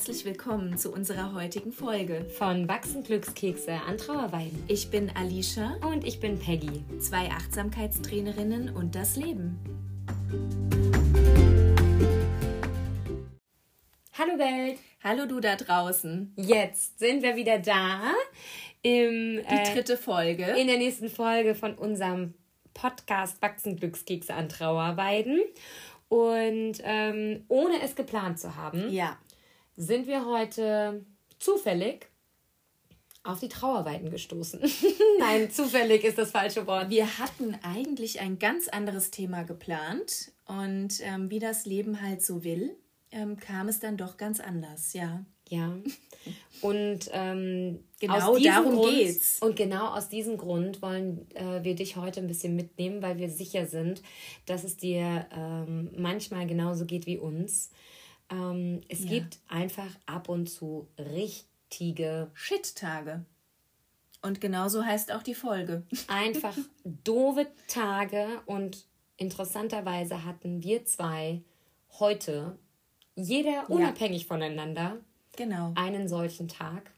herzlich willkommen zu unserer heutigen Folge von Wachsen Glückskekse an Trauerweiden. Ich bin Alicia und ich bin Peggy, zwei Achtsamkeitstrainerinnen und das Leben. Hallo Welt. Hallo du da draußen. Jetzt sind wir wieder da. Im, Die äh, dritte Folge. In der nächsten Folge von unserem Podcast Wachsen Glückskekse an Trauerweiden. Und ähm, ohne es geplant zu haben, ja. Sind wir heute zufällig auf die Trauerweiden gestoßen. Nein, zufällig ist das falsche Wort. Wir hatten eigentlich ein ganz anderes Thema geplant und ähm, wie das Leben halt so will, ähm, kam es dann doch ganz anders, ja. Ja. Und ähm, genau darum Grund, geht's. Und genau aus diesem Grund wollen äh, wir dich heute ein bisschen mitnehmen, weil wir sicher sind, dass es dir ähm, manchmal genauso geht wie uns. Ähm, es ja. gibt einfach ab und zu richtige Shit-Tage. Und genauso heißt auch die Folge. Einfach doofe Tage und interessanterweise hatten wir zwei heute jeder unabhängig ja. voneinander genau. einen solchen Tag.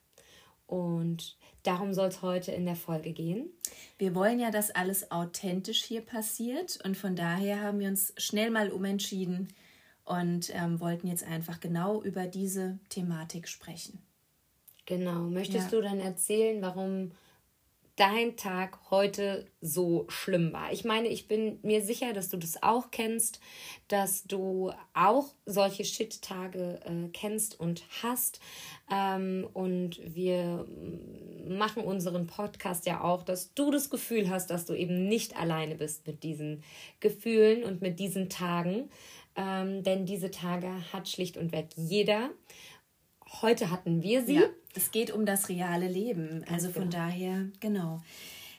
Und darum soll es heute in der Folge gehen. Wir wollen ja, dass alles authentisch hier passiert und von daher haben wir uns schnell mal umentschieden und ähm, wollten jetzt einfach genau über diese Thematik sprechen. Genau. Möchtest ja. du dann erzählen, warum dein Tag heute so schlimm war. Ich meine, ich bin mir sicher, dass du das auch kennst, dass du auch solche Shit-Tage äh, kennst und hast. Ähm, und wir machen unseren Podcast ja auch, dass du das Gefühl hast, dass du eben nicht alleine bist mit diesen Gefühlen und mit diesen Tagen. Ähm, denn diese Tage hat schlicht und weg jeder. Heute hatten wir sie. Ja, es geht um das reale Leben. Also von genau. daher, genau.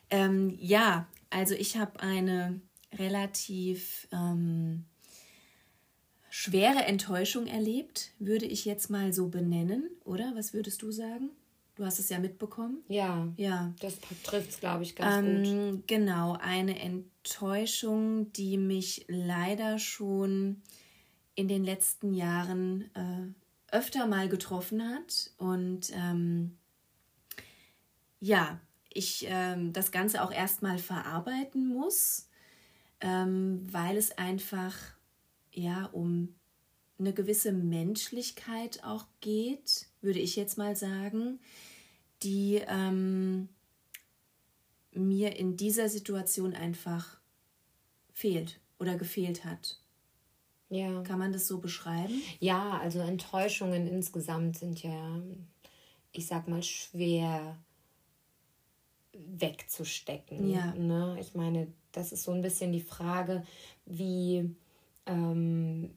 Ähm, ja, also ich habe eine relativ ähm, schwere Enttäuschung erlebt, würde ich jetzt mal so benennen, oder? Was würdest du sagen? Du hast es ja mitbekommen. Ja. Ja. Das trifft es, glaube ich, ganz ähm, gut. Genau, eine Enttäuschung, die mich leider schon in den letzten Jahren äh, öfter mal getroffen hat und ähm, ja, ich ähm, das Ganze auch erstmal verarbeiten muss, ähm, weil es einfach ja um eine gewisse Menschlichkeit auch geht, würde ich jetzt mal sagen, die ähm, mir in dieser Situation einfach fehlt oder gefehlt hat. Ja. Kann man das so beschreiben? Ja, also Enttäuschungen insgesamt sind ja, ich sag mal, schwer wegzustecken. Ja. Ne? Ich meine, das ist so ein bisschen die Frage, wie, ähm,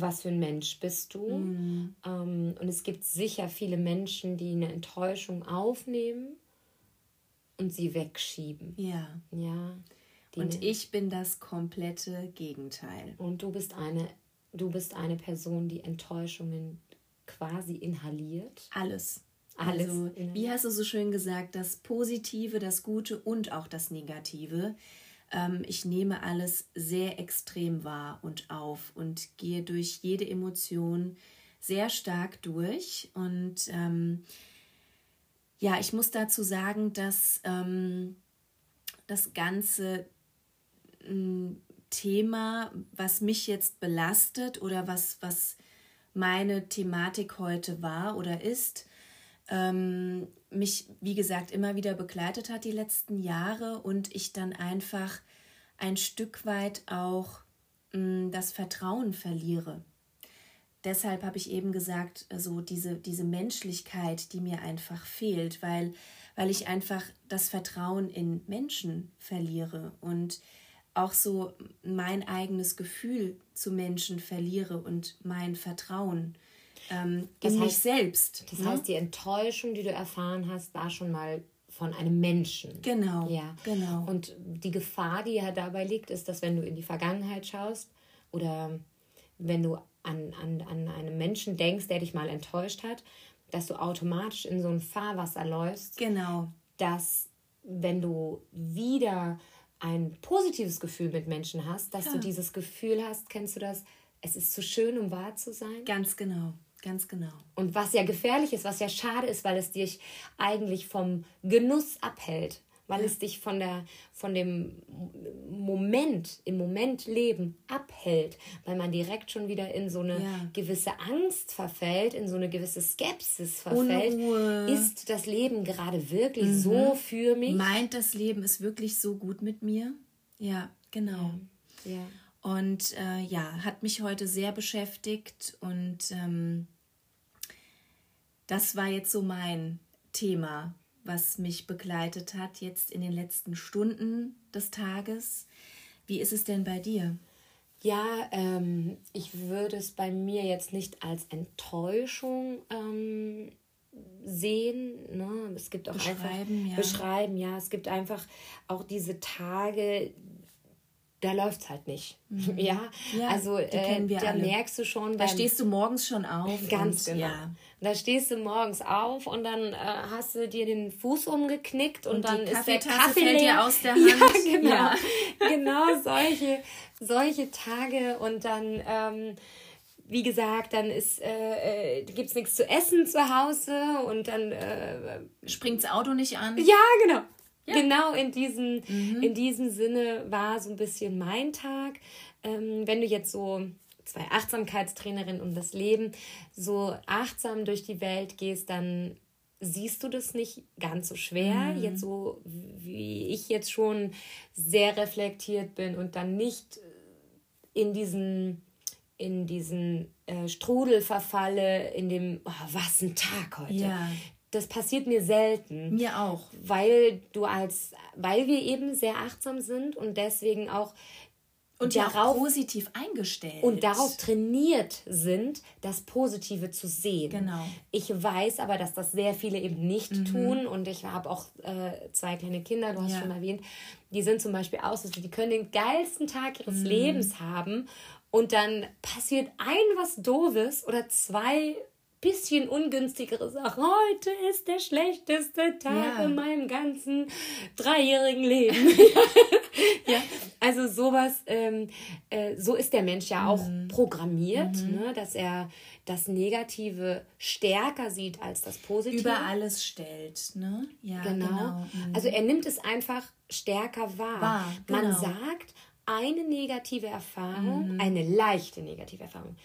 was für ein Mensch bist du? Mhm. Ähm, und es gibt sicher viele Menschen, die eine Enttäuschung aufnehmen und sie wegschieben. Ja. Ja. Und ich bin das komplette Gegenteil. Und du bist eine, du bist eine Person, die Enttäuschungen quasi inhaliert. Alles. Alles. Also, wie hast du so schön gesagt, das Positive, das Gute und auch das Negative. Ähm, ich nehme alles sehr extrem wahr und auf und gehe durch jede Emotion sehr stark durch. Und ähm, ja, ich muss dazu sagen, dass ähm, das Ganze ein Thema, was mich jetzt belastet oder was, was meine Thematik heute war oder ist, ähm, mich, wie gesagt, immer wieder begleitet hat die letzten Jahre und ich dann einfach ein Stück weit auch mh, mm, das Vertrauen verliere. Deshalb habe ich eben gesagt, also diese, diese Menschlichkeit, die mir einfach fehlt, weil, weil ich einfach das Vertrauen in Menschen verliere und auch so mein eigenes Gefühl zu Menschen verliere und mein Vertrauen ähm, das in heißt, mich selbst. Das ne? heißt, die Enttäuschung, die du erfahren hast, war schon mal von einem Menschen. Genau. Ja. Genau. Und die Gefahr, die ja dabei liegt, ist, dass wenn du in die Vergangenheit schaust oder wenn du an, an, an einen Menschen denkst, der dich mal enttäuscht hat, dass du automatisch in so ein Fahrwasser läufst. Genau. Dass wenn du wieder ein positives Gefühl mit Menschen hast, dass ja. du dieses Gefühl hast, kennst du das? Es ist zu schön, um wahr zu sein. Ganz genau. Ganz genau. Und was ja gefährlich ist, was ja schade ist, weil es dich eigentlich vom Genuss abhält weil ja. es dich von, der, von dem Moment, im Moment leben abhält, weil man direkt schon wieder in so eine ja. gewisse Angst verfällt, in so eine gewisse Skepsis verfällt. Unruhe. Ist das Leben gerade wirklich mhm. so für mich? Meint das Leben ist wirklich so gut mit mir? Ja, genau. Ja. ja. Und äh, ja, hat mich heute sehr beschäftigt und ähm, das war jetzt so mein Thema was mich begleitet hat jetzt in den letzten Stunden des Tages. Wie ist es denn bei dir? Ja, ähm, ich würde es bei mir jetzt nicht als Enttäuschung ähm, sehen. Ne? Es gibt auch beschreiben, einfach ja. beschreiben, ja. Es gibt einfach auch diese Tage, da läuft es halt nicht. Mhm. Ja? ja, also äh, da alle. merkst du schon. Da stehst du morgens schon auf. Ganz und, genau. Ja. Da stehst du morgens auf und dann äh, hast du dir den Fuß umgeknickt und, und dann ist der Kaffee fällt dir aus der Hand. Ja, genau. Ja. genau solche, solche Tage und dann. Ähm, wie gesagt, dann ist äh, äh, gibt es nichts zu essen zu Hause und dann äh, springt das Auto nicht an. Ja, genau. Ja. Genau in diesem, mhm. in diesem Sinne war so ein bisschen mein Tag. Ähm, wenn du jetzt so zwei Achtsamkeitstrainerinnen um das Leben so achtsam durch die Welt gehst, dann siehst du das nicht ganz so schwer. Mhm. Jetzt so, wie ich jetzt schon sehr reflektiert bin und dann nicht in diesen in diesen äh, Strudel verfalle, in dem, oh, was ein Tag heute. Ja das passiert mir selten. Mir auch. Weil du als, weil wir eben sehr achtsam sind und deswegen auch und darauf positiv eingestellt und darauf trainiert sind, das Positive zu sehen. Genau. Ich weiß aber, dass das sehr viele eben nicht mhm. tun und ich habe auch äh, zwei kleine Kinder, du hast ja. schon erwähnt, die sind zum Beispiel aus, die können den geilsten Tag ihres mhm. Lebens haben und dann passiert ein was Doofes oder zwei bisschen ungünstigere Sache. Heute ist der schlechteste Tag ja. in meinem ganzen dreijährigen Leben. ja, also sowas, ähm, äh, so ist der Mensch ja auch mhm. programmiert, mhm. Ne, dass er das Negative stärker sieht als das Positive. Über alles stellt, ne? Ja, genau. genau. Mhm. Also er nimmt es einfach stärker wahr. wahr genau. Man sagt, eine negative Erfahrung, mhm. eine leichte negative Erfahrung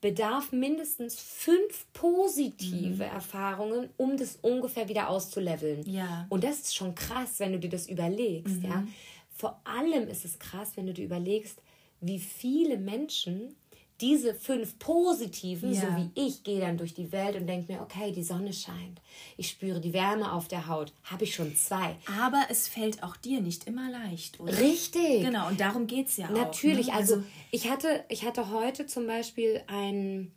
bedarf mindestens fünf positive mhm. Erfahrungen, um das ungefähr wieder auszuleveln. Ja. Und das ist schon krass, wenn du dir das überlegst. Mhm. Ja? Vor allem ist es krass, wenn du dir überlegst, wie viele Menschen diese fünf positiven, ja. so wie ich, gehe dann durch die Welt und denke mir, okay, die Sonne scheint. Ich spüre die Wärme auf der Haut. Habe ich schon zwei. Aber es fällt auch dir nicht immer leicht, oder? Richtig. Genau, und darum geht es ja Natürlich, auch. Natürlich, ne? also, also ich, hatte, ich hatte heute zum Beispiel ein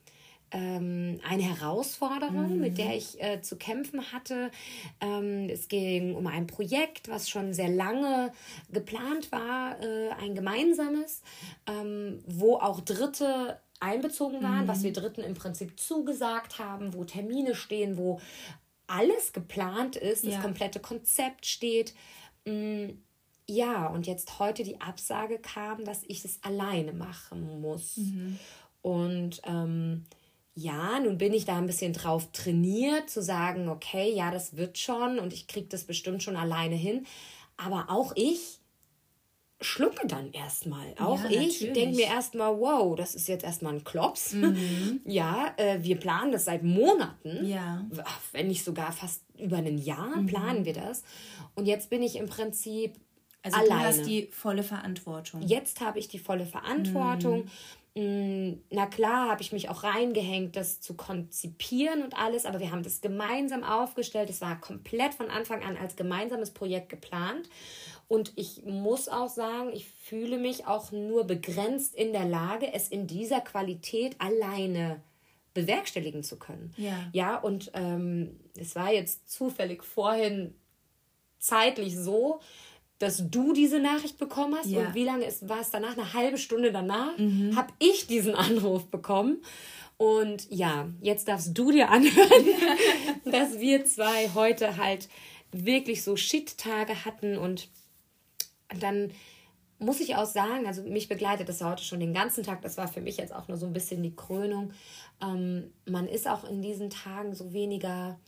ähm, eine Herausforderung, mhm. mit der ich äh, zu kämpfen hatte. Ähm, es ging um ein Projekt, was schon sehr lange geplant war, äh, ein gemeinsames, ähm, wo auch Dritte einbezogen waren, mhm. was wir Dritten im Prinzip zugesagt haben, wo Termine stehen, wo alles geplant ist, ja. das komplette Konzept steht. Mm, ja, und jetzt heute die Absage kam, dass ich es alleine machen muss. Mhm. Und ähm, ja, nun bin ich da ein bisschen drauf trainiert, zu sagen, okay, ja, das wird schon und ich kriege das bestimmt schon alleine hin. Aber auch ich schlucke dann erstmal. Auch ja, ich denke mir erstmal, wow, das ist jetzt erstmal ein Klops. Mhm. Ja, äh, wir planen das seit Monaten. Ja. Wenn nicht sogar fast über ein Jahr mhm. planen wir das. Und jetzt bin ich im Prinzip also alleine. du hast die volle Verantwortung. Jetzt habe ich die volle Verantwortung. Mhm. Mm, na klar, habe ich mich auch reingehängt, das zu konzipieren und alles, aber wir haben das gemeinsam aufgestellt. Es war komplett von Anfang an als gemeinsames Projekt geplant. Und ich muss auch sagen, ich fühle mich auch nur begrenzt in der Lage, es in dieser Qualität alleine bewerkstelligen zu können. Ja. Ja, und ähm, es war jetzt zufällig vorhin zeitlich so, dass du diese Nachricht bekommen hast. Ja. Und wie lange ist, war es danach? Eine halbe Stunde danach mhm. habe ich diesen Anruf bekommen. Und ja, jetzt darfst du dir anhören, dass wir zwei heute halt wirklich so Shit-Tage hatten und dann muss ich auch sagen, also mich begleitet das heute schon den ganzen Tag. Das war für mich jetzt auch nur so ein bisschen die Krönung. Ähm, man ist auch in diesen Tagen so weniger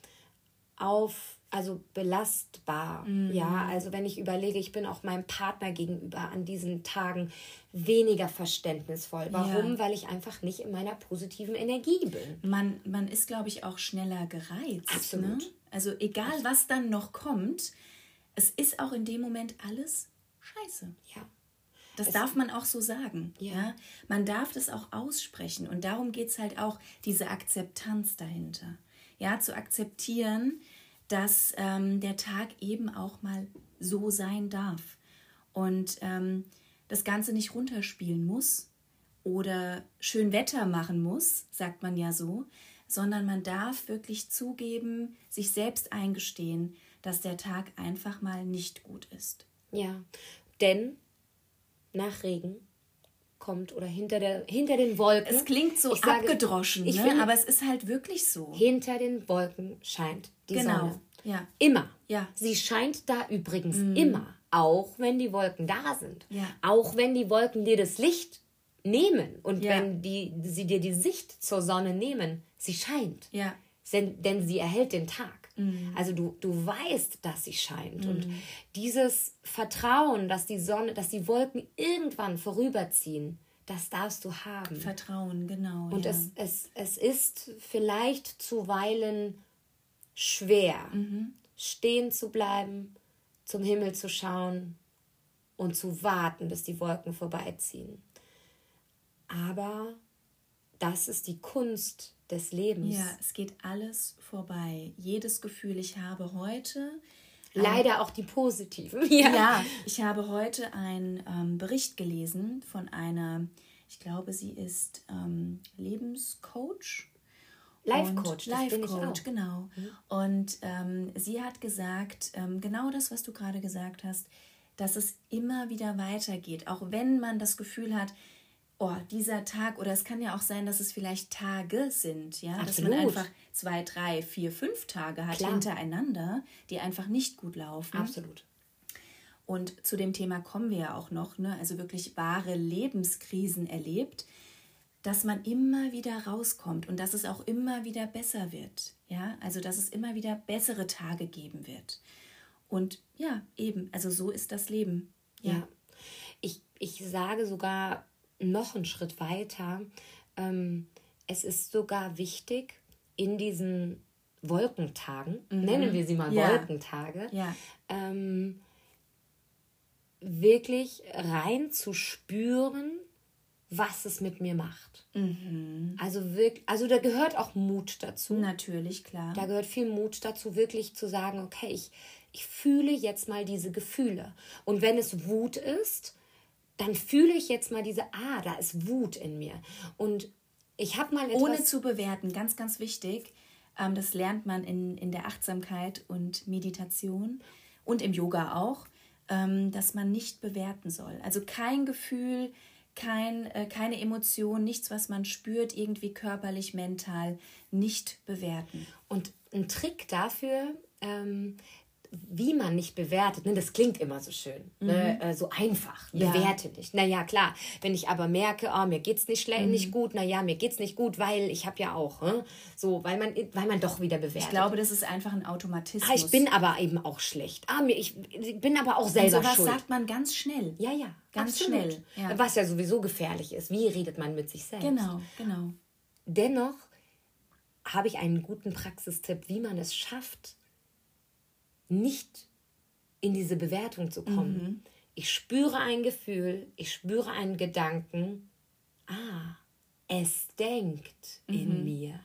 auf, also belastbar. Mhm. Ja, also wenn ich überlege, ich bin auch meinem Partner gegenüber an diesen Tagen weniger verständnisvoll. Warum? Ja. Weil ich einfach nicht in meiner positiven Energie bin. Man, man ist, glaube ich, auch schneller gereizt. Absolut. Ne? Also egal, was dann noch kommt, es ist auch in dem Moment alles scheiße. Ja. Das es darf man auch so sagen. Ja. ja. Man darf das auch aussprechen. Und darum geht es halt auch, diese Akzeptanz dahinter. Ja, zu akzeptieren, dass ähm, der Tag eben auch mal so sein darf. Und ähm, das Ganze nicht runterspielen muss oder schön Wetter machen muss, sagt man ja so, sondern man darf wirklich zugeben, sich selbst eingestehen, dass der Tag einfach mal nicht gut ist. Ja, denn nach Regen kommt oder hinter, der, hinter den Wolken. Es klingt so sage, abgedroschen, ne? Finde, aber es ist halt wirklich so. Hinter den Wolken scheint die genau. Sonne. Ja. Immer. Ja. Sie scheint da übrigens mhm. immer, auch wenn die Wolken da sind. Ja. Auch wenn die Wolken dir das Licht nehmen und ja. wenn die, sie dir die Sicht zur Sonne nehmen, sie scheint. Ja. Denn, denn sie erhält den Tag. Mhm. Also du, du weißt, dass sie scheint. Mhm. Und dieses Vertrauen, dass die Sonne, dass die Wolken irgendwann vorüberziehen, das darfst du haben. Vertrauen, genau. Und ja. es, es, es ist vielleicht zuweilen schwer, mhm. stehen zu bleiben, zum Himmel zu schauen und zu warten, bis die Wolken vorbeiziehen. Aber das ist die Kunst des Lebens. Ja, es geht alles vorbei. Jedes Gefühl, ich habe heute. Leider ein, auch die positiven. Ja. ja, ich habe heute einen ähm, Bericht gelesen von einer, ich glaube, sie ist ähm, Lebenscoach. Life Coach, Life Coach, genau. Mhm. Und ähm, sie hat gesagt, ähm, genau das, was du gerade gesagt hast, dass es immer wieder weitergeht, auch wenn man das Gefühl hat, oh, dieser Tag, oder es kann ja auch sein, dass es vielleicht Tage sind, ja, Absolut. dass man einfach zwei, drei, vier, fünf Tage hat Klar. hintereinander, die einfach nicht gut laufen. Absolut. Und zu dem Thema kommen wir ja auch noch, ne? also wirklich wahre Lebenskrisen erlebt, dass man immer wieder rauskommt und dass es auch immer wieder besser wird. Ja, also dass es immer wieder bessere Tage geben wird. Und ja, eben, also so ist das Leben. Ja. ja. Ich, ich sage sogar, noch einen Schritt weiter. Ähm, es ist sogar wichtig, in diesen Wolkentagen, mhm. nennen wir sie mal ja. Wolkentage, ja. Ähm, wirklich rein zu spüren, was es mit mir macht. Mhm. Also wirklich, also da gehört auch Mut dazu. Natürlich, klar. Da gehört viel Mut dazu, wirklich zu sagen, okay, ich, ich fühle jetzt mal diese Gefühle. Und wenn es Wut ist, dann fühle ich jetzt mal diese, ah, da ist Wut in mir. Und ich habe mal etwas... Ohne zu bewerten, ganz, ganz wichtig. Ähm, das lernt man in, in der Achtsamkeit und Meditation und im Yoga auch, ähm, dass man nicht bewerten soll. Also kein Gefühl, kein, äh, keine Emotion, nichts, was man spürt, irgendwie körperlich, mental, nicht bewerten. Und ein Trick dafür, ähm, wie man nicht bewertet, ne, das klingt immer so schön, ne, mhm. ne, äh, so einfach, ja. bewerte nicht. Naja, klar, wenn ich aber merke, oh, mir geht's nicht schlecht, mhm. nicht gut, naja, mir geht's nicht gut, weil ich habe ja auch, ne, so, weil man, weil man doch wieder bewertet. Ich glaube, das ist einfach ein Automatismus. Ah, ich bin aber eben auch schlecht. Ah, mir, ich, ich bin aber auch selber Und sowas schuld. sagt man ganz schnell. Ja, ja, ganz absolut. schnell. Ja. Was ja sowieso gefährlich ist. Wie redet man mit sich selbst? Genau, genau. Dennoch habe ich einen guten Praxistipp, wie man es schafft, nicht in diese Bewertung zu kommen. Mhm. Ich spüre ein Gefühl, ich spüre einen Gedanken. Ah, es denkt mhm. in mir.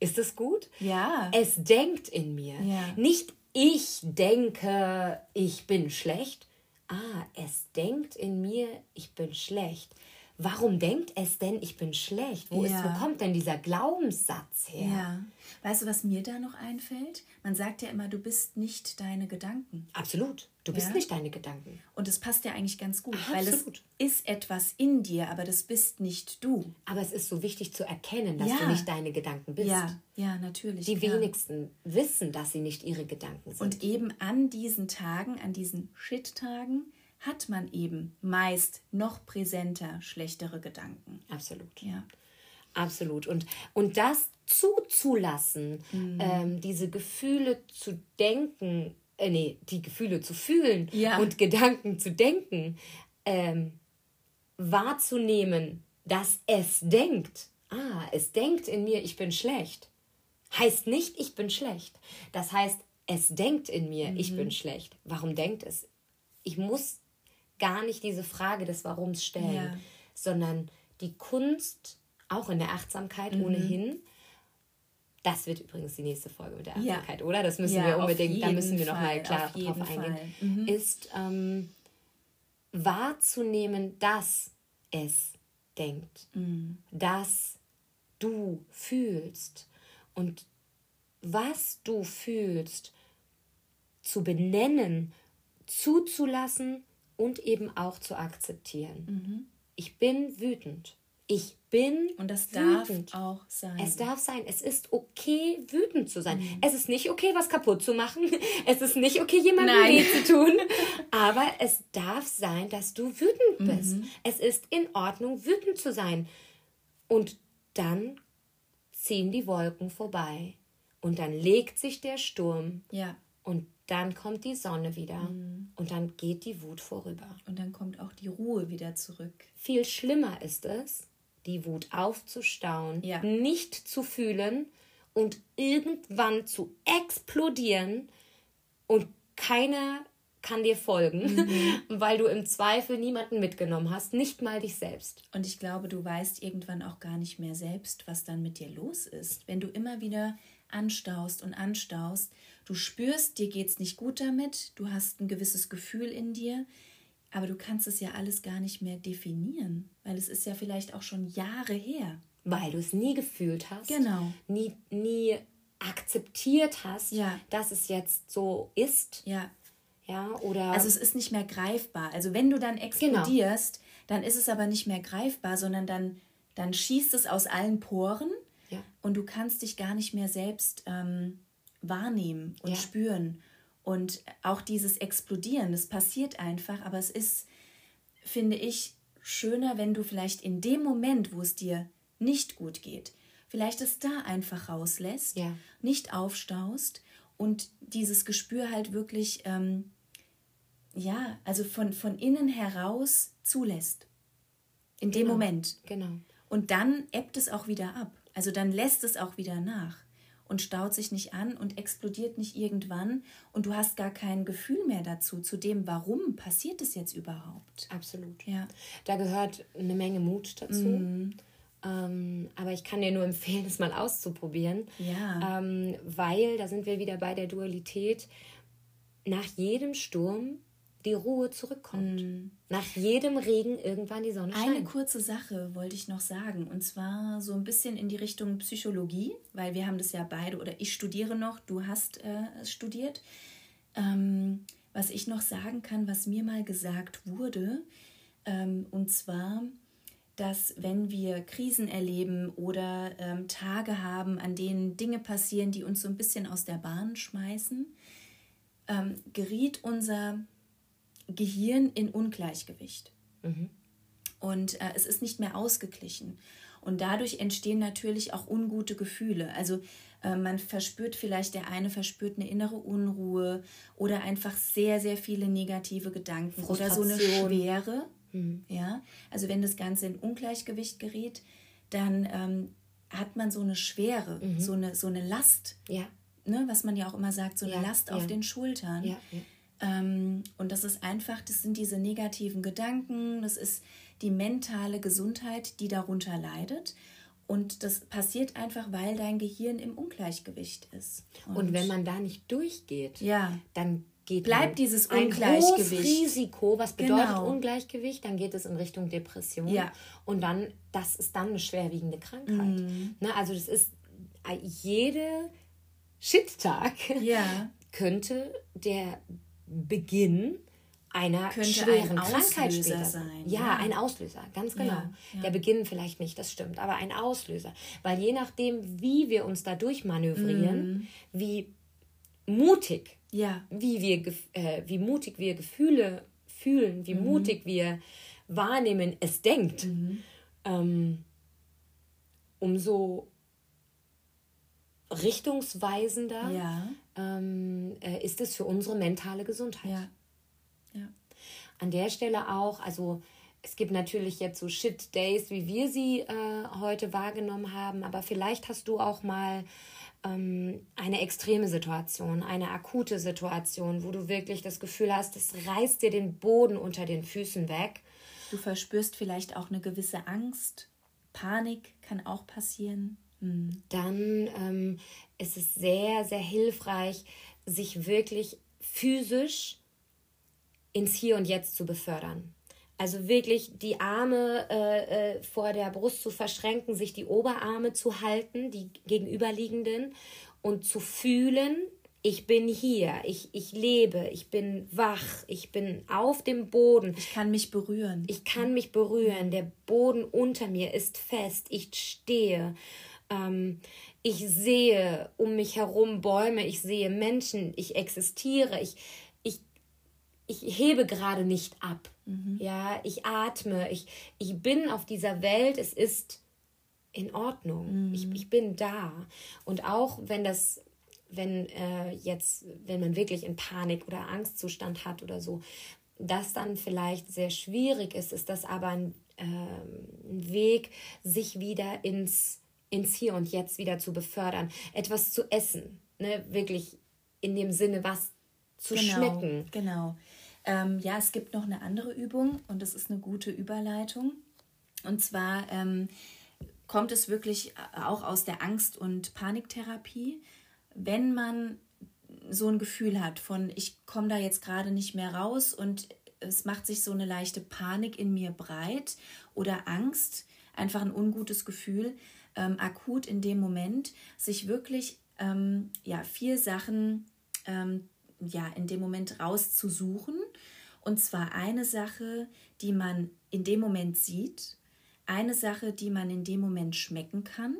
Ist das gut? Ja. Es denkt in mir. Ja. Nicht ich denke, ich bin schlecht. Ah, es denkt in mir, ich bin schlecht warum denkt es denn, ich bin schlecht? Wo, ja. ist, wo kommt denn dieser Glaubenssatz her? Ja. Weißt du, was mir da noch einfällt? Man sagt ja immer, du bist nicht deine Gedanken. Absolut. Du bist ja? nicht deine Gedanken. Und das passt ja eigentlich ganz gut, Ach, weil es ist etwas in dir, aber das bist nicht du. Aber es ist so wichtig zu erkennen, dass ja. du nicht deine Gedanken bist. Ja, ja, natürlich. Die klar. wenigsten wissen, dass sie nicht ihre Gedanken sind. Und eben an diesen Tagen, an diesen Shit-Tagen, hat man eben meist noch präsenter schlechtere Gedanken. Absolut. Ja. Absolut. Und, und das zuzulassen, mhm. ähm, diese Gefühle zu denken, äh, nee, die Gefühle zu fühlen ja. und Gedanken zu denken, ähm, wahrzunehmen, dass es denkt. Ah, es denkt in mir, ich bin schlecht. Heißt nicht, ich bin schlecht. Das heißt, es denkt in mir, mhm. ich bin schlecht. Warum denkt es? Ich muss gar nicht diese Frage des Warums stellen, ja. sondern die Kunst, auch in der Achtsamkeit mhm. ohnehin, das wird übrigens die nächste Folge mit der Achtsamkeit, ja. oder? Das müssen ja, wir unbedingt, da müssen wir nochmal klar drauf eingehen. Mhm. Ist ähm, wahrzunehmen, dass es denkt, mhm. dass du fühlst und was du fühlst zu benennen, zuzulassen und eben auch zu akzeptieren. Mhm. Ich bin wütend. Ich bin und das wütend. darf auch sein. Es darf sein. Es ist okay, wütend zu sein. Mhm. Es ist nicht okay, was kaputt zu machen. Es ist nicht okay, jemandem weh zu tun. Aber es darf sein, dass du wütend bist. Mhm. Es ist in Ordnung, wütend zu sein. Und dann ziehen die Wolken vorbei. Und dann legt sich der Sturm. Ja. Und dann kommt die Sonne wieder mhm. und dann geht die Wut vorüber. Und dann kommt auch die Ruhe wieder zurück. Viel schlimmer ist es, die Wut aufzustauen, ja. nicht zu fühlen und irgendwann zu explodieren und keiner kann dir folgen, mhm. weil du im Zweifel niemanden mitgenommen hast, nicht mal dich selbst. Und ich glaube, du weißt irgendwann auch gar nicht mehr selbst, was dann mit dir los ist, wenn du immer wieder anstaust und anstaust Du spürst, dir geht es nicht gut damit, du hast ein gewisses Gefühl in dir, aber du kannst es ja alles gar nicht mehr definieren, weil es ist ja vielleicht auch schon Jahre her. Weil du es nie gefühlt hast. Genau. Nie, nie akzeptiert hast, ja. dass es jetzt so ist. Ja. Ja, oder. Also es ist nicht mehr greifbar. Also wenn du dann genau. explodierst, genau. dann ist es aber nicht mehr greifbar, sondern dann, dann schießt es aus allen Poren ja. und du kannst dich gar nicht mehr selbst ähm, wahrnehmen und ja. spüren. Und auch dieses Explodieren, das passiert einfach, aber es ist, finde ich, schöner, wenn du vielleicht in dem Moment, wo es dir nicht gut geht, vielleicht es da einfach rauslässt, ja. nicht aufstaust und dieses Gespür halt wirklich, ähm, ja, also von, von innen heraus zulässt. In dem genau. Moment. Genau. Und dann ebbt es auch wieder ab. Also dann lässt es auch wieder nach und staut sich nicht an und explodiert nicht irgendwann und du hast gar kein Gefühl mehr dazu, zu dem, warum passiert es jetzt überhaupt. Absolut. Ja. Da gehört eine Menge Mut dazu. Mhm. Ähm, aber ich kann dir nur empfehlen, es mal auszuprobieren. Ja. Ähm, weil, da sind wir wieder bei der Dualität, nach jedem Sturm die Ruhe zurückkommt. Mm. Nach jedem Regen irgendwann die Sonne scheint. Eine kurze Sache wollte ich noch sagen. Und zwar so ein bisschen in die Richtung Psychologie, weil wir haben das ja beide, oder ich studiere noch, du hast äh, studiert. Ähm, was ich noch sagen kann, was mir mal gesagt wurde, ähm, und zwar, dass wenn wir Krisen erleben oder ähm, Tage haben, an denen Dinge passieren, die uns so ein bisschen aus der Bahn schmeißen, ähm, geriet unser Gehirn in Ungleichgewicht. Mhm. Und äh, es ist nicht mehr ausgeglichen. Und dadurch entstehen natürlich auch ungute Gefühle. Also äh, man verspürt vielleicht, der eine verspürt eine innere Unruhe oder einfach sehr, sehr viele negative Gedanken oder so eine Schwere. Mhm. Ja? Also wenn das Ganze in Ungleichgewicht gerät, dann ähm, hat man so eine Schwere, mhm. so, eine, so eine Last. Ja. Ne, was man ja auch immer sagt, so eine ja, Last ja. auf den Schultern. Ja, und das ist einfach, das sind diese negativen Gedanken, das ist die mentale Gesundheit, die darunter leidet. Und das passiert einfach, weil dein Gehirn im Ungleichgewicht ist. Und, und wenn man da nicht durchgeht, ja. dann geht bleibt dieses Ungleichgewicht. Ein Risiko, was bedeutet genau. Ungleichgewicht? Dann geht es in Richtung Depression. Ja. Und dann, das ist dann eine schwerwiegende Krankheit. Mhm. Ne, also das ist äh, jede Shit-Tag ja. könnte der Beginn einer Könnte schweren ein Krankheit später sein. Ja, ja, ein Auslöser, ganz genau. Ja, ja. Der Beginn vielleicht nicht, das stimmt, aber ein Auslöser. Weil je nachdem, wie wir uns da durchmanövrieren, mhm. wie mutig, ja. wie, wir, äh, wie mutig wir Gefühle fühlen, wie mhm. mutig wir wahrnehmen, es denkt, mhm. ähm, umso richtungsweisender ja. Ähm, äh, ist es für unsere mentale Gesundheit. Ja. Ja. An der Stelle auch, also es gibt natürlich jetzt so Shit Days, wie wir sie äh, heute wahrgenommen haben, aber vielleicht hast du auch mal ähm, eine extreme Situation, eine akute Situation, wo du wirklich das Gefühl hast, es reißt dir den Boden unter den Füßen weg. Du verspürst vielleicht auch eine gewisse Angst, Panik kann auch passieren. Hm. Dann ähm, ist es sehr, sehr hilfreich, sich wirklich physisch ins Hier und Jetzt zu befördern. Also wirklich die Arme äh, äh, vor der Brust zu verschränken, sich die Oberarme zu halten, die gegenüberliegenden, und zu fühlen, ich bin hier, ich, ich lebe, ich bin wach, ich bin auf dem Boden. Ich kann mich berühren. Ich kann mich berühren. Der Boden unter mir ist fest. Ich stehe. Ähm, ich sehe um mich herum Bäume, ich sehe Menschen, ich existiere, ich, ich, ich hebe gerade nicht ab. Mhm. Ja, ich atme, ich, ich bin auf dieser Welt, es ist in Ordnung. Mhm. Ich, ich bin da. Und auch wenn das, wenn äh, jetzt, wenn man wirklich in Panik oder Angstzustand hat oder so, das dann vielleicht sehr schwierig ist, ist das aber ein, äh, ein Weg, sich wieder ins, ins Hier und Jetzt wieder zu befördern, etwas zu essen, ne? wirklich in dem Sinne, was zu genau, schmecken. Genau. Ähm, ja, es gibt noch eine andere Übung und das ist eine gute Überleitung. Und zwar ähm, kommt es wirklich auch aus der Angst- und Paniktherapie, wenn man so ein Gefühl hat von, ich komme da jetzt gerade nicht mehr raus und es macht sich so eine leichte Panik in mir breit oder Angst, einfach ein ungutes Gefühl, ähm, akut in dem Moment, sich wirklich ähm, ja, vier Sachen ähm, ja, in dem Moment rauszusuchen. Und zwar eine Sache, die man in dem Moment sieht, eine Sache, die man in dem Moment schmecken kann,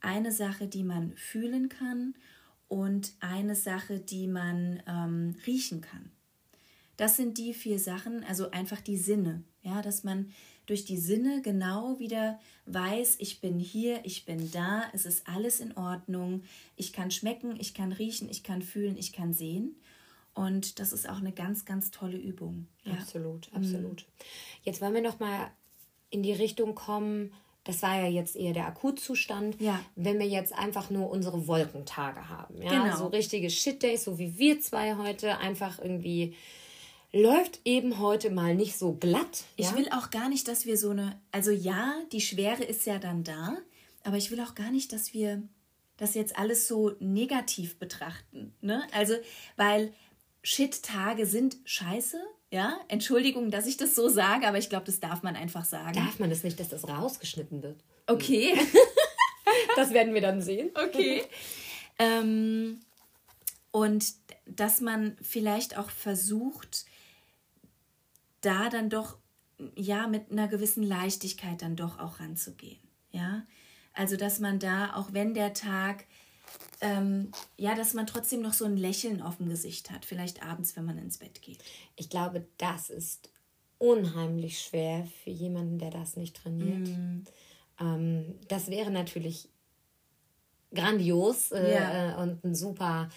eine Sache, die man fühlen kann und eine Sache, die man ähm, riechen kann. Das sind die vier Sachen, also einfach die Sinne, ja, dass man durch die Sinne genau wieder weiß, ich bin hier, ich bin da, es ist alles in Ordnung, ich kann schmecken, ich kann riechen, ich kann fühlen, ich kann sehen. Und das ist auch eine ganz, ganz tolle Übung. Ja. Absolut, mhm. absolut. Mhm. Jetzt wollen wir noch mal in die Richtung kommen. Das war ja jetzt eher der Akutzustand. Ja. Wenn wir jetzt einfach nur unsere Wolkentage haben, ja, genau. so richtige Shit-Days, so wie wir zwei heute, einfach irgendwie läuft eben heute mal nicht so glatt. Ich will auch gar nicht, dass wir so eine, also ja, die Schwere ist ja dann da, aber ich will auch gar nicht, dass wir das jetzt alles so negativ betrachten. Ne? Also, weil Shit-Tage sind scheiße. Ja, Entschuldigung, dass ich das so sage, aber ich glaube, das darf man einfach sagen. Darf man das nicht, dass das rausgeschnitten wird? Okay. das werden wir dann sehen. Okay. ähm, und dass man vielleicht auch versucht, da dann doch ja mit einer gewissen Leichtigkeit dann doch auch ranzugehen. Ja, also dass man da, auch wenn der Tag ähm, ja, dass man trotzdem noch so ein Lächeln auf dem Gesicht hat, vielleicht abends, wenn man ins Bett geht. Ich glaube, das ist unheimlich schwer für jemanden, der das nicht trainiert. Mm. Ähm, das wäre natürlich grandios äh, ja. Äh, und ein super,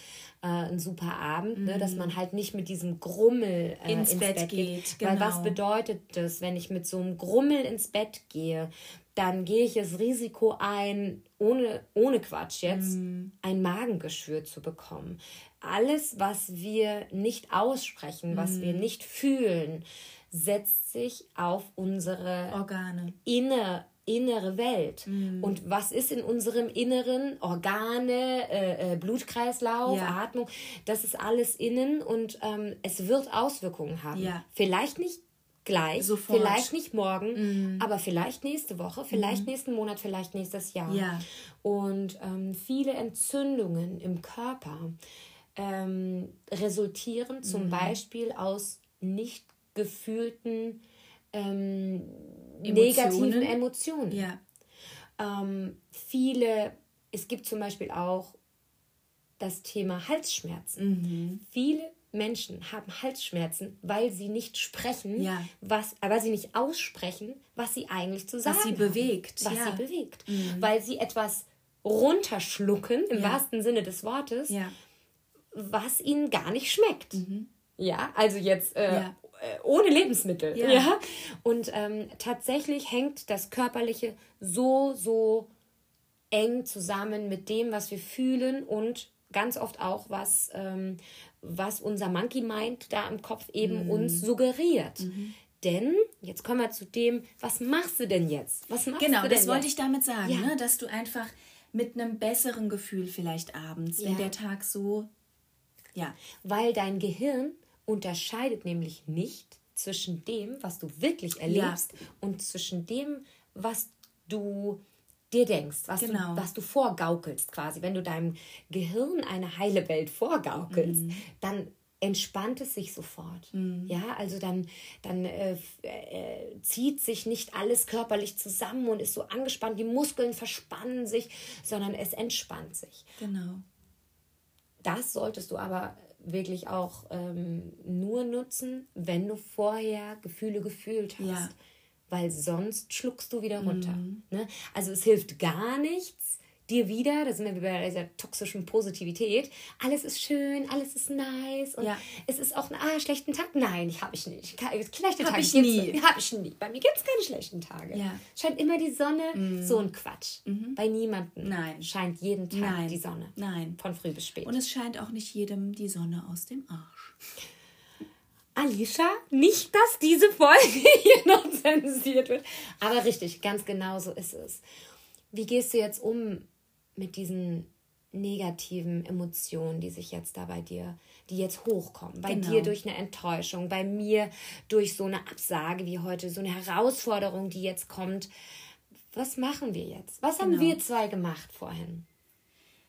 äh, ein super Abend, mm. ne, dass mhm. man halt nicht mit diesem Grummel äh, ins, ins, Bett, Bett geht. geht. Genau. Weil was bedeutet das, wenn ich mit so einem Grummel ins Bett gehe? dann gehe ich das Risiko ein, ohne, ohne Quatsch jetzt, mm. ein Magengeschwür zu bekommen. Alles, was wir nicht aussprechen, mm. was wir mhm. nicht fühlen, setzt sich auf unsere Organe. Inne, innere Welt. Mm. Und was ist in unserem Inneren? Organe, äh, äh, Blutkreislauf, ja. Atmung, das ist alles innen und ähm, es wird Auswirkungen haben. Ja. Vielleicht nicht gleich, Sofort. vielleicht nicht morgen, mhm. aber vielleicht nächste Woche, vielleicht mhm. nächsten Monat, vielleicht nächstes Jahr. Ja. Und ähm, viele Entzündungen im Körper ähm, resultieren zum mhm. Beispiel aus nicht gefühlten ähm, Emotionen. negativen Emotionen. Ja. Ähm, viele, es gibt zum Beispiel auch das Thema Halsschmerzen. Mhm. Viele Menschen haben Halsschmerzen, weil sie nicht sprechen, ja. was, weil sie nicht aussprechen, was sie eigentlich zu sagen Was sie bewegt. Haben, was ja. sie bewegt. Mhm. Weil sie etwas runterschlucken, im ja. wahrsten Sinne des Wortes, was ihnen gar nicht schmeckt. Mhm. Ja, also jetzt äh, äh, ohne Lebensmittel. Ja. Und ähm, tatsächlich hängt das Körperliche so, so eng zusammen mit dem, was wir fühlen und ganz oft auch, was, ähm, was unser Monkey Mind da im Kopf eben mhm. uns suggeriert. Mhm. Denn, jetzt kommen wir zu dem, was machst du denn jetzt? Was machst genau, das wollte jetzt? ich damit sagen, ja. ne? dass du einfach mit einem besseren Gefühl vielleicht abends, ja. wenn der Tag so, ja. Weil dein Gehirn unterscheidet nämlich nicht zwischen dem, was du wirklich erlebst ja. und zwischen dem, was du dir denkst, was, genau. du, was du vorgaukelst quasi. Wenn du deinem Gehirn eine heile Welt vorgaukelst, mhm. dann entspannt es sich sofort. Mhm. Ja, also dann, dann äh, äh, zieht sich nicht alles körperlich zusammen und ist so angespannt, die Muskeln verspannen sich, sondern es entspannt sich. Genau. Das solltest du aber wirklich auch ähm, nur nutzen, wenn du vorher Gefühle gefühlt hast. Ja weil sonst schluckst du wieder runter. Mhm. Ne? Also es hilft gar nichts, dir wieder, da sind wir bei dieser toxischen Positivität, alles ist schön, alles ist nice und ja. es ist auch ein ah, schlechten Tag. Nein, ich habe ich nicht. Schlechte hab Tage ich nie. Habe ich nie. Bei mir gibt es keine schlechten Tage. Ja. Scheint immer die Sonne, mhm. so ein Quatsch. Mhm. Bei niemandem Nein. scheint jeden Tag Nein. die Sonne. Nein. Von früh bis spät. Und es scheint auch nicht jedem die Sonne aus dem Arsch. Alicia, nicht, dass diese Folge hier noch zensiert wird. Aber richtig, ganz genau so ist es. Wie gehst du jetzt um mit diesen negativen Emotionen, die sich jetzt da bei dir, die jetzt hochkommen? Bei genau. dir durch eine Enttäuschung, bei mir durch so eine Absage wie heute, so eine Herausforderung, die jetzt kommt. Was machen wir jetzt? Was genau. haben wir zwei gemacht vorhin?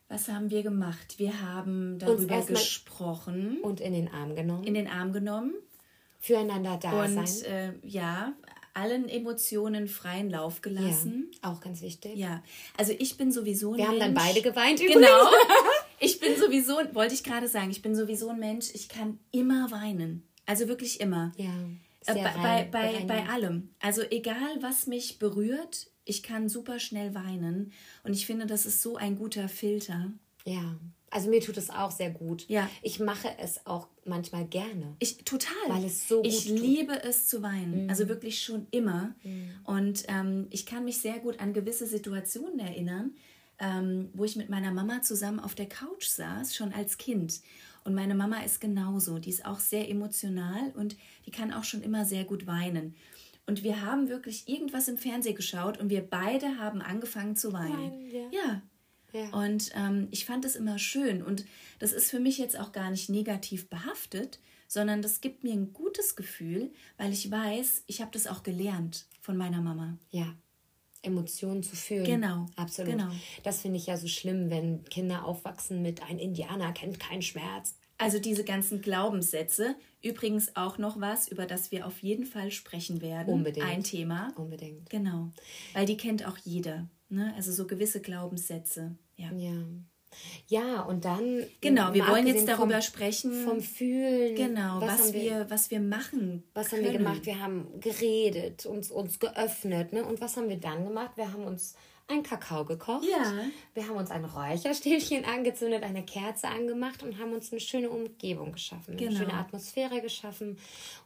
Was haben wir gemacht? Wir haben darüber gesprochen. Und in den Arm genommen. In den Arm genommen. Füreinander da und, sein. Und äh, ja, allen Emotionen freien Lauf gelassen. Ja, auch ganz wichtig. Ja, also ich bin sowieso ein Wir Mensch, haben dann beide geweint übrigens. Genau. Ich bin sowieso, wollte ich gerade sagen, ich bin sowieso ein Mensch, ich kann immer weinen. Also wirklich immer. Ja. Äh, bei, bei, bei, bei allem. Also egal, was mich berührt, ich kann super schnell weinen. Und ich finde, das ist so ein guter Filter. Ja. Also mir tut es auch sehr gut. Ja. Ich mache es auch manchmal gerne. Ich total. Weil es so Ich tut. liebe es zu weinen. Mhm. Also wirklich schon immer. Mhm. Und ähm, ich kann mich sehr gut an gewisse Situationen erinnern, ähm, wo ich mit meiner Mama zusammen auf der Couch saß, schon als Kind. Und meine Mama ist genauso. Die ist auch sehr emotional und die kann auch schon immer sehr gut weinen. Und wir haben wirklich irgendwas im Fernsehen geschaut und wir beide haben angefangen zu weinen. Wein, ja. ja. Ja. Und ähm, ich fand es immer schön. Und das ist für mich jetzt auch gar nicht negativ behaftet, sondern das gibt mir ein gutes Gefühl, weil ich weiß, ich habe das auch gelernt von meiner Mama. Ja. Emotionen zu fühlen. Genau. Absolut. Genau. Das finde ich ja so schlimm, wenn Kinder aufwachsen mit ein Indianer kennt keinen Schmerz. Also diese ganzen Glaubenssätze. Übrigens auch noch was, über das wir auf jeden Fall sprechen werden. Unbedingt. Ein Thema. Unbedingt. Genau. Weil die kennt auch jeder. Ne? Also so gewisse Glaubenssätze. Ja. ja. Ja, und dann. Genau, wir wollen jetzt darüber vom, sprechen. Vom Fühlen. Genau, was, was wir, wir, was wir machen. Was können. haben wir gemacht? Wir haben geredet, uns, uns geöffnet. Ne? Und was haben wir dann gemacht? Wir haben uns einen Kakao gekocht. Ja. Wir haben uns ein Räucherstäbchen angezündet, eine Kerze angemacht und haben uns eine schöne Umgebung geschaffen, genau. eine schöne Atmosphäre geschaffen.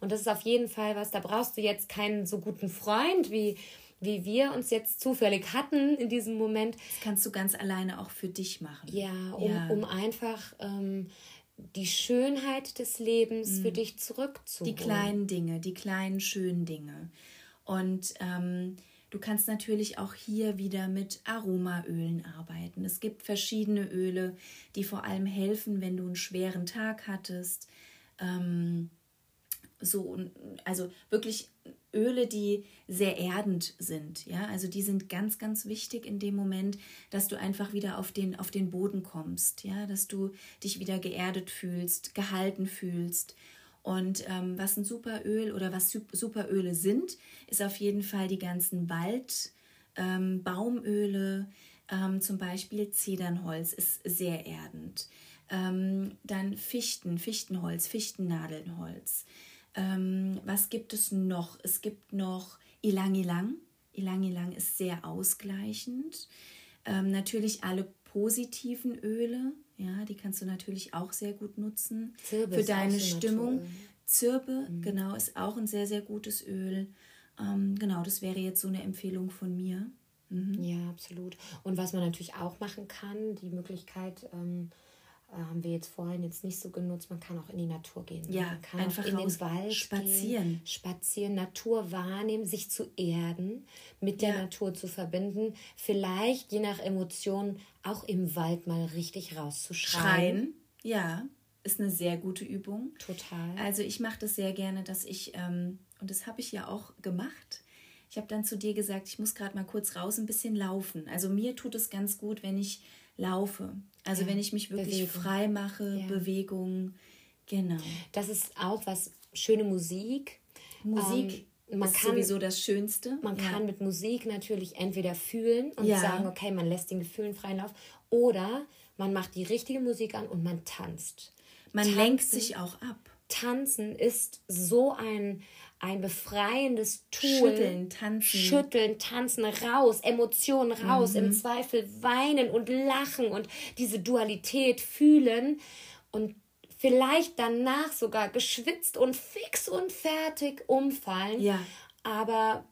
Und das ist auf jeden Fall was, da brauchst du jetzt keinen so guten Freund wie wie wir uns jetzt zufällig hatten in diesem Moment. Das kannst du ganz alleine auch für dich machen. Ja, um, ja. um einfach ähm, die Schönheit des Lebens mhm. für dich zurückzuholen. Die kleinen Dinge, die kleinen schönen Dinge. Und ähm, Du kannst natürlich auch hier wieder mit Aromaölen arbeiten. Es gibt verschiedene Öle, die vor allem helfen, wenn du einen schweren Tag hattest. Ähm, so, also wirklich Öle, die sehr erdend sind. Ja, also die sind ganz, ganz wichtig in dem Moment, dass du einfach wieder auf den, auf den Boden kommst. Ja, dass du dich wieder geerdet fühlst, gehalten fühlst. Und ähm, was ein Superöl oder was Superöle sind, ist auf jeden Fall die ganzen Wald, ähm, Baumöle, ähm, zum Beispiel Zedernholz ist sehr erdend. Ähm, dann Fichten, Fichtenholz, Fichtennadelnholz. Ähm, was gibt es noch? Es gibt noch Ilang Ilang. Ilang Ilang ist sehr ausgleichend. Ähm, natürlich alle positiven Öle, ja, die kannst du natürlich auch sehr gut nutzen Zirbe für deine Stimmung. Natur. Zirbe, mhm. genau, ist auch ein sehr, sehr gutes Öl. Ähm, genau, das wäre jetzt so eine Empfehlung von mir. Mhm. Ja, absolut. Und was man natürlich auch machen kann, die Möglichkeit, ähm, äh, haben wir jetzt vorhin jetzt nicht so genutzt. Man kann auch in die Natur gehen. Ja, man kann einfach in den Wald spazieren. Gehen, spazieren, Natur wahrnehmen, sich zu erden, mit der ja. Natur zu verbinden. Vielleicht, je nach Emotion, auch im Wald mal richtig rauszuschreien. Schreien, ja, ist eine sehr gute Übung. Total. Also ich mache das sehr gerne, dass ich, ähm, und das habe ich ja auch gemacht, ich habe dann zu dir gesagt, ich muss gerade mal kurz raus ein bisschen laufen. Also mir tut es ganz gut, wenn ich laufe. Also ja, wenn ich mich wirklich Bewegung. frei mache, ja. Bewegung, genau. Das ist auch was, schöne Musik. Musik ähm, man ist kann, sowieso das Schönste. Man ja. kann mit Musik natürlich entweder fühlen und sagen, okay, man lässt den Gefühlen freien Lauf, oder man macht die richtige Musik an und man tanzt. Man Tanzen, lenkt sich auch ab. Tanzen ist so ein, ein befreiendes Tool. Schütteln, tanzen. Schütteln, tanzen, raus, Emotionen raus, mhm. im Zweifel weinen und lachen und diese Dualität fühlen und vielleicht danach sogar geschwitzt und fix und fertig umfallen. Ja. Aber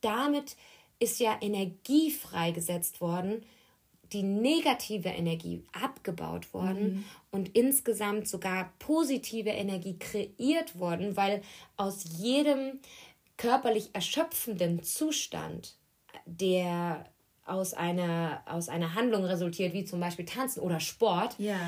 damit ist ja Energie freigesetzt worden, die negative Energie abgebaut worden mhm. Und insgesamt sogar positive Energie kreiert worden, weil aus jedem körperlich erschöpfenden Zustand, der aus einer, aus einer Handlung resultiert, wie zum Beispiel Tanzen oder Sport, ja.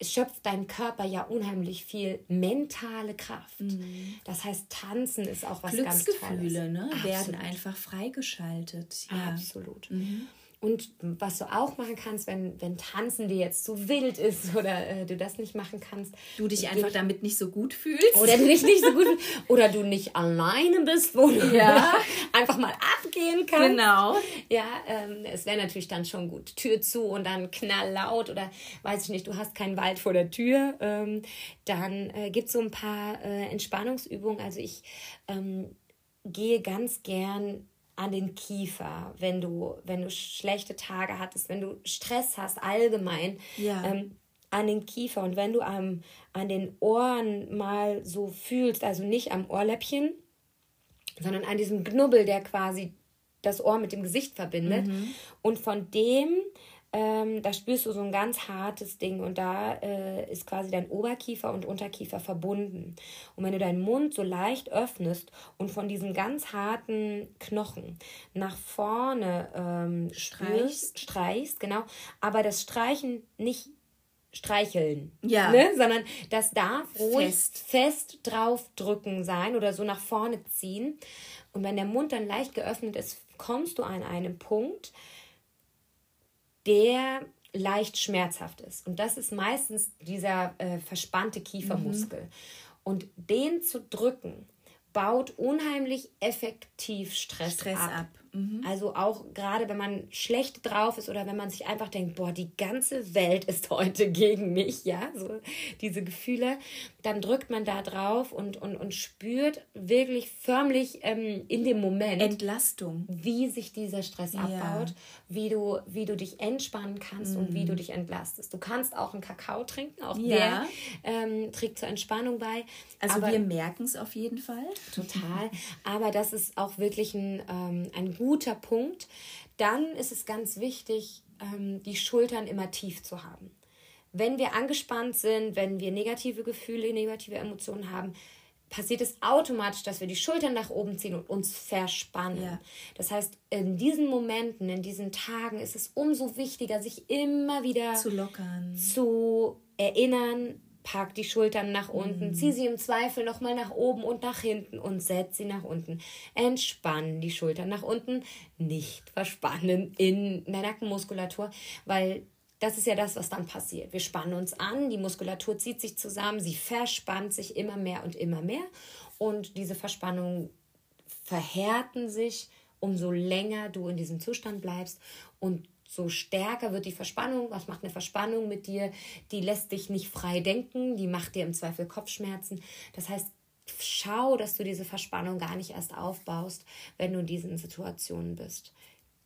schöpft dein Körper ja unheimlich viel mentale Kraft. Mhm. Das heißt, Tanzen ist auch was ganz Tolles. Glücksgefühle ne, werden einfach freigeschaltet. Ja. Absolut. Mhm. Und was du auch machen kannst, wenn, wenn Tanzen dir jetzt zu wild ist oder äh, du das nicht machen kannst. Du dich einfach dich, damit nicht so gut fühlst. Oder du dich nicht so gut fühlst. Oder du nicht alleine bist, wo du ja. einfach mal abgehen kannst. Genau. Ja, ähm, es wäre natürlich dann schon gut. Tür zu und dann knalllaut oder weiß ich nicht, du hast keinen Wald vor der Tür. Ähm, dann äh, gibt es so ein paar äh, Entspannungsübungen. Also ich ähm, gehe ganz gern an den Kiefer, wenn du, wenn du schlechte Tage hattest, wenn du Stress hast, allgemein. Ja. Ähm, an den Kiefer und wenn du am, an den Ohren mal so fühlst, also nicht am Ohrläppchen, sondern an diesem Knubbel, der quasi das Ohr mit dem Gesicht verbindet. Mhm. Und von dem ähm, da spürst du so ein ganz hartes Ding und da äh, ist quasi dein Oberkiefer und Unterkiefer verbunden. Und wenn du deinen Mund so leicht öffnest und von diesem ganz harten Knochen nach vorne ähm, streichst. streichst, genau, aber das Streichen nicht streicheln, ja. ne? sondern das darf ruhig fest. fest drauf drücken sein oder so nach vorne ziehen. Und wenn der Mund dann leicht geöffnet ist, kommst du an einen Punkt, der leicht schmerzhaft ist. Und das ist meistens dieser äh, verspannte Kiefermuskel. Mhm. Und den zu drücken, baut unheimlich effektiv Stress, Stress ab. ab. Mhm. Also auch gerade wenn man schlecht drauf ist oder wenn man sich einfach denkt, boah, die ganze Welt ist heute gegen mich, ja, so diese Gefühle, dann drückt man da drauf und, und, und spürt wirklich förmlich ähm, in dem Moment Entlastung, wie sich dieser Stress ja. abbaut, wie du, wie du dich entspannen kannst mhm. und wie du mhm. dich entlastest. Du kannst auch einen Kakao trinken, auch ja. der ähm, trägt zur Entspannung bei. Also aber, wir merken es auf jeden Fall. Total. Aber das ist auch wirklich ein, ähm, ein guter Punkt. Dann ist es ganz wichtig, ähm, die Schultern immer tief zu haben. Wenn wir angespannt sind, wenn wir negative Gefühle, negative Emotionen haben, passiert es automatisch, dass wir die Schultern nach oben ziehen und uns verspannen. Ja. Das heißt, in diesen Momenten, in diesen Tagen ist es umso wichtiger, sich immer wieder zu lockern, zu erinnern, Pack die Schultern nach unten, mhm. zieh sie im Zweifel nochmal nach oben und nach hinten und setz sie nach unten. Entspann die Schultern nach unten, nicht verspannen in der Nackenmuskulatur, weil das ist ja das, was dann passiert. Wir spannen uns an, die Muskulatur zieht sich zusammen, sie verspannt sich immer mehr und immer mehr und diese Verspannungen verhärten sich, umso länger du in diesem Zustand bleibst und so stärker wird die Verspannung. Was macht eine Verspannung mit dir? Die lässt dich nicht frei denken, die macht dir im Zweifel Kopfschmerzen. Das heißt, schau, dass du diese Verspannung gar nicht erst aufbaust, wenn du in diesen Situationen bist.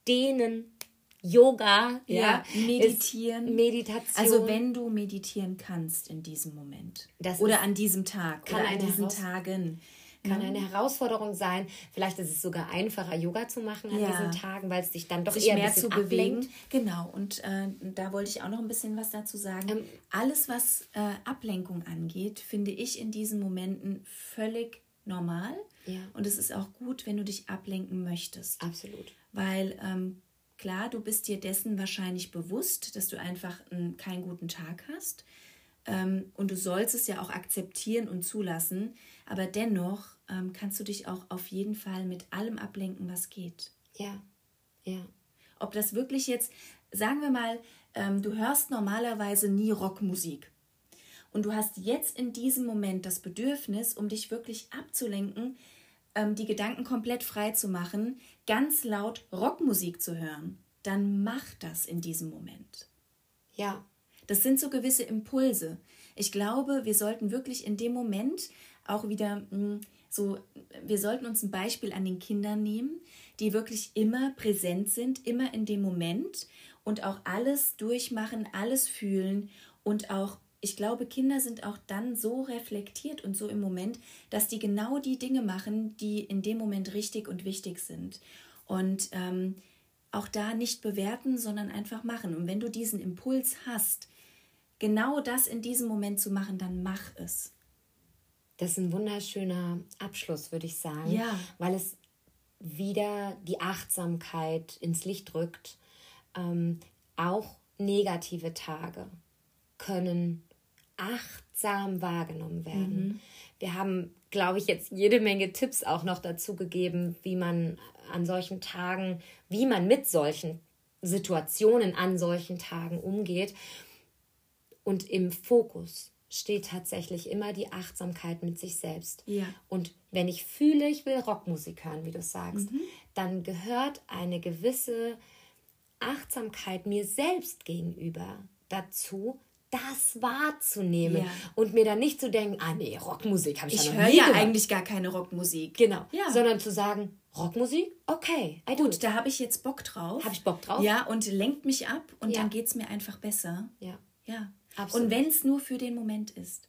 Dehnen, Yoga, ja, ja meditieren, Meditation. Also wenn du meditieren kannst in diesem Moment oder an diesem Tag oder an diesen Tagen, kann mhm. eine Herausforderung sein. Vielleicht ist es sogar einfacher, Yoga zu machen an ja. diesen Tagen, weil es dich dann doch Sich eher mehr zu ablenkt. bewegen. Genau, und äh, da wollte ich auch noch ein bisschen was dazu sagen. Ähm, Alles, was äh, Ablenkung angeht, finde ich in diesen Momenten völlig normal. Ja. Und es ist auch gut, wenn du dich ablenken möchtest. Absolut. Weil ähm, klar, du bist dir dessen wahrscheinlich bewusst, dass du einfach einen, keinen guten Tag hast. Ähm, und du sollst es ja auch akzeptieren und zulassen. Aber dennoch ähm, kannst du dich auch auf jeden Fall mit allem ablenken, was geht. Ja, ja. Ob das wirklich jetzt, sagen wir mal, ähm, du hörst normalerweise nie Rockmusik. Und du hast jetzt in diesem Moment das Bedürfnis, um dich wirklich abzulenken, ähm, die Gedanken komplett frei zu machen, ganz laut Rockmusik zu hören. Dann mach das in diesem Moment. Ja. Das sind so gewisse Impulse. Ich glaube, wir sollten wirklich in dem Moment auch wieder hm, so, wir sollten uns ein Beispiel an den Kindern nehmen, die wirklich immer präsent sind, immer in dem Moment und auch alles durchmachen, alles fühlen und auch ich glaube, Kinder sind auch dann so reflektiert und so im Moment, dass die genau die Dinge machen, die in dem Moment richtig und wichtig sind. Und ähm, auch da nicht bewerten, sondern einfach machen. Und wenn du diesen Impuls hast, genau das in diesem Moment zu machen, dann mach es. Das ist ein wunderschöner Abschluss, würde ich sagen, ja. weil es wieder die Achtsamkeit ins Licht rückt. Ähm, auch negative Tage können achtsam wahrgenommen werden. Mhm. Wir haben, glaube ich, jetzt jede Menge Tipps auch noch dazu gegeben, wie man an solchen Tagen, wie man mit solchen Situationen an solchen Tagen umgeht. Und im Fokus steht tatsächlich immer die Achtsamkeit mit sich selbst. Ja. Und wenn ich fühle, ich will Rockmusik hören, wie du sagst, mhm. dann gehört eine gewisse Achtsamkeit mir selbst gegenüber dazu, das wahrzunehmen ja. und mir dann nicht zu denken, ah nee, Rockmusik habe ich, ich ja noch nie ja eigentlich gar keine Rockmusik. Genau, ja. sondern zu sagen, Rockmusik, okay, I Gut, da habe ich jetzt Bock drauf. Habe ich Bock drauf? Ja, und lenkt mich ab und ja. dann geht es mir einfach besser. Ja. Ja. Absolut. Und wenn es nur für den Moment ist.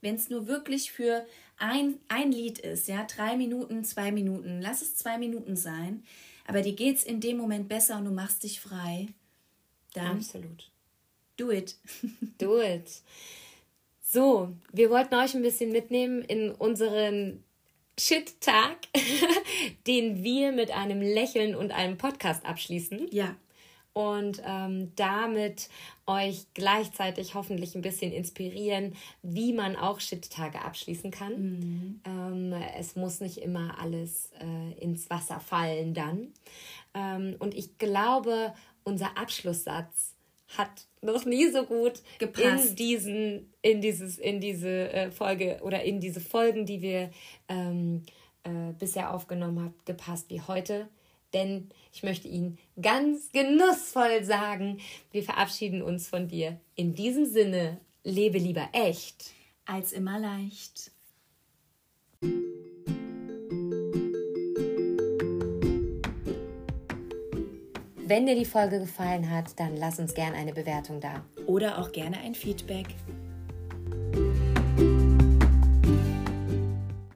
Wenn es nur wirklich für ein, ein Lied ist, ja, drei Minuten, zwei Minuten, lass es zwei Minuten sein, aber dir geht es in dem Moment besser und du machst dich frei, dann. Absolut. Do it. Do it. So, wir wollten euch ein bisschen mitnehmen in unseren Shit-Tag, den wir mit einem Lächeln und einem Podcast abschließen. Ja und ähm, damit euch gleichzeitig hoffentlich ein bisschen inspirieren, wie man auch Shit-Tage abschließen kann. Mhm. Ähm, es muss nicht immer alles äh, ins Wasser fallen dann. Ähm, und ich glaube, unser Abschlusssatz hat noch nie so gut Gepasst. in diesen in dieses in diese äh, Folge oder in diese Folgen, die wir ähm, äh, bisher aufgenommen haben, gepasst wie heute denn ich möchte Ihnen ganz genussvoll sagen, wir verabschieden uns von dir. In diesem Sinne, lebe lieber echt. Als immer leicht. Wenn dir die Folge gefallen hat, dann lass uns gerne eine Bewertung da. Oder auch gerne ein Feedback.